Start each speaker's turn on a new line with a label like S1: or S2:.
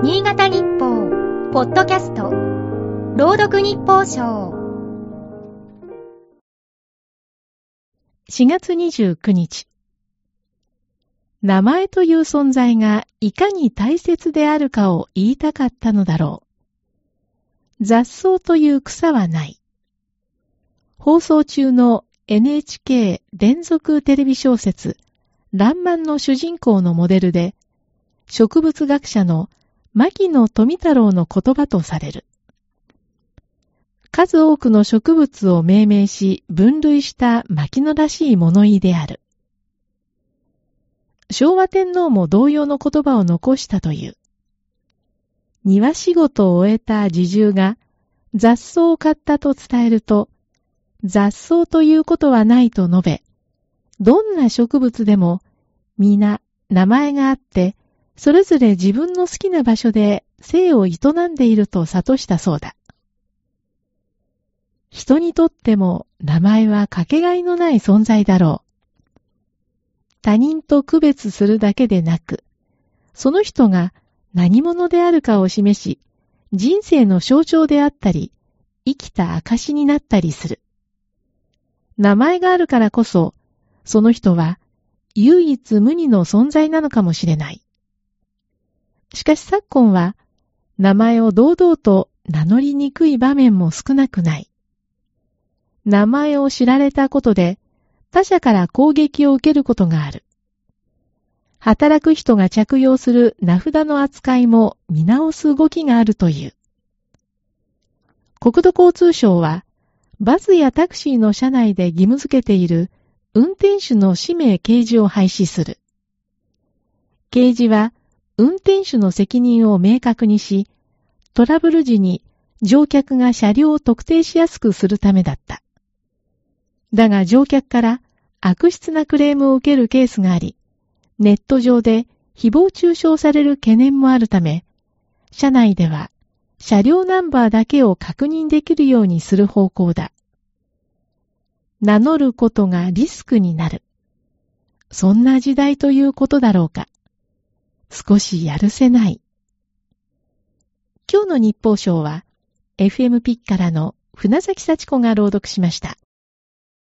S1: 新潟日報、ポッドキャスト、朗読日報賞。
S2: 4月29日。名前という存在がいかに大切であるかを言いたかったのだろう。雑草という草はない。放送中の NHK 連続テレビ小説、らんまんの主人公のモデルで、植物学者の牧野富太郎の言葉とされる。数多くの植物を命名し分類した牧野らしい物言いである。昭和天皇も同様の言葉を残したという。庭仕事を終えた侍従が雑草を買ったと伝えると、雑草ということはないと述べ、どんな植物でも皆名前があって、それぞれ自分の好きな場所で生を営んでいると悟したそうだ。人にとっても名前はかけがえのない存在だろう。他人と区別するだけでなく、その人が何者であるかを示し、人生の象徴であったり、生きた証になったりする。名前があるからこそ、その人は唯一無二の存在なのかもしれない。しかし昨今は、名前を堂々と名乗りにくい場面も少なくない。名前を知られたことで、他者から攻撃を受けることがある。働く人が着用する名札の扱いも見直す動きがあるという。国土交通省は、バスやタクシーの車内で義務付けている運転手の氏名掲示を廃止する。掲示は運転手の責任を明確にし、トラブル時に乗客が車両を特定しやすくするためだった。だが乗客から悪質なクレームを受けるケースがあり、ネット上で誹謗中傷される懸念もあるため、車内では車両ナンバーだけを確認できるようにする方向だ。名乗ることがリスクになる。そんな時代ということだろうか。少しやるせない。今日の日報賞は、FM ピッカラの船崎幸子が朗読しました。